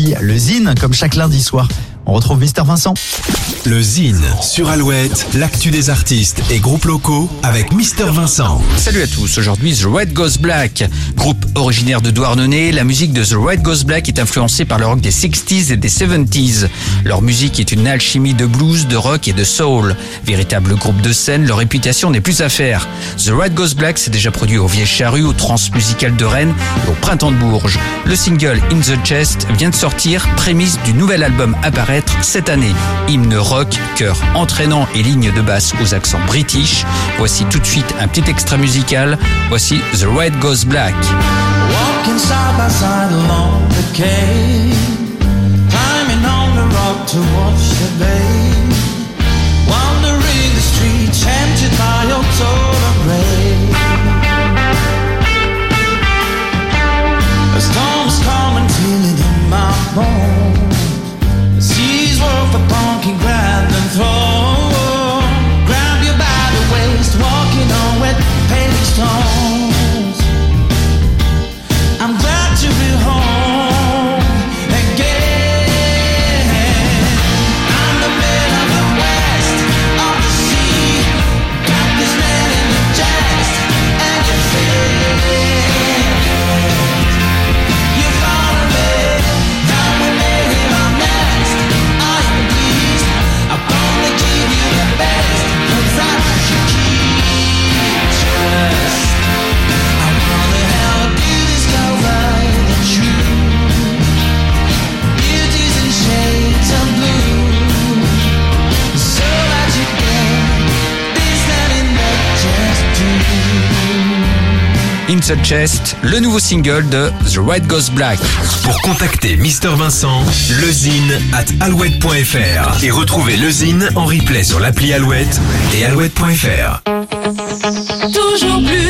aussi le comme chaque lundi soir. On retrouve Mister Vincent. Le Zine sur Alouette, l'actu des artistes et groupes locaux avec Mister Vincent. Salut à tous, aujourd'hui The Red Goes Black. Groupe originaire de Douarnenez, la musique de The Red Goes Black est influencée par le rock des 60s et des 70s. Leur musique est une alchimie de blues, de rock et de soul. Véritable groupe de scène, leur réputation n'est plus à faire. The Red Goes Black s'est déjà produit au Vieille Charrue, au Transmusical de Rennes et au Printemps de Bourges. Le single In the Chest vient de sortir, prémisse du nouvel album à paraître cette année. Hymne rock, chœur entraînant et ligne de basse aux accents british. Voici tout de suite un petit extra musical. Voici The Red Goes Black. Walking side by side along the quay, climbing on the rock to watch the bay, wandering the streets tempted by October gray. A storm's coming, feel it in my bones. up upon, keep grabbed and throw. In the Chest, le nouveau single de The Red Goes Black. Pour contacter Mister Vincent, lezine at alouette.fr et retrouver le Zine en replay sur l'appli Alouette et alouette.fr. toujours plus.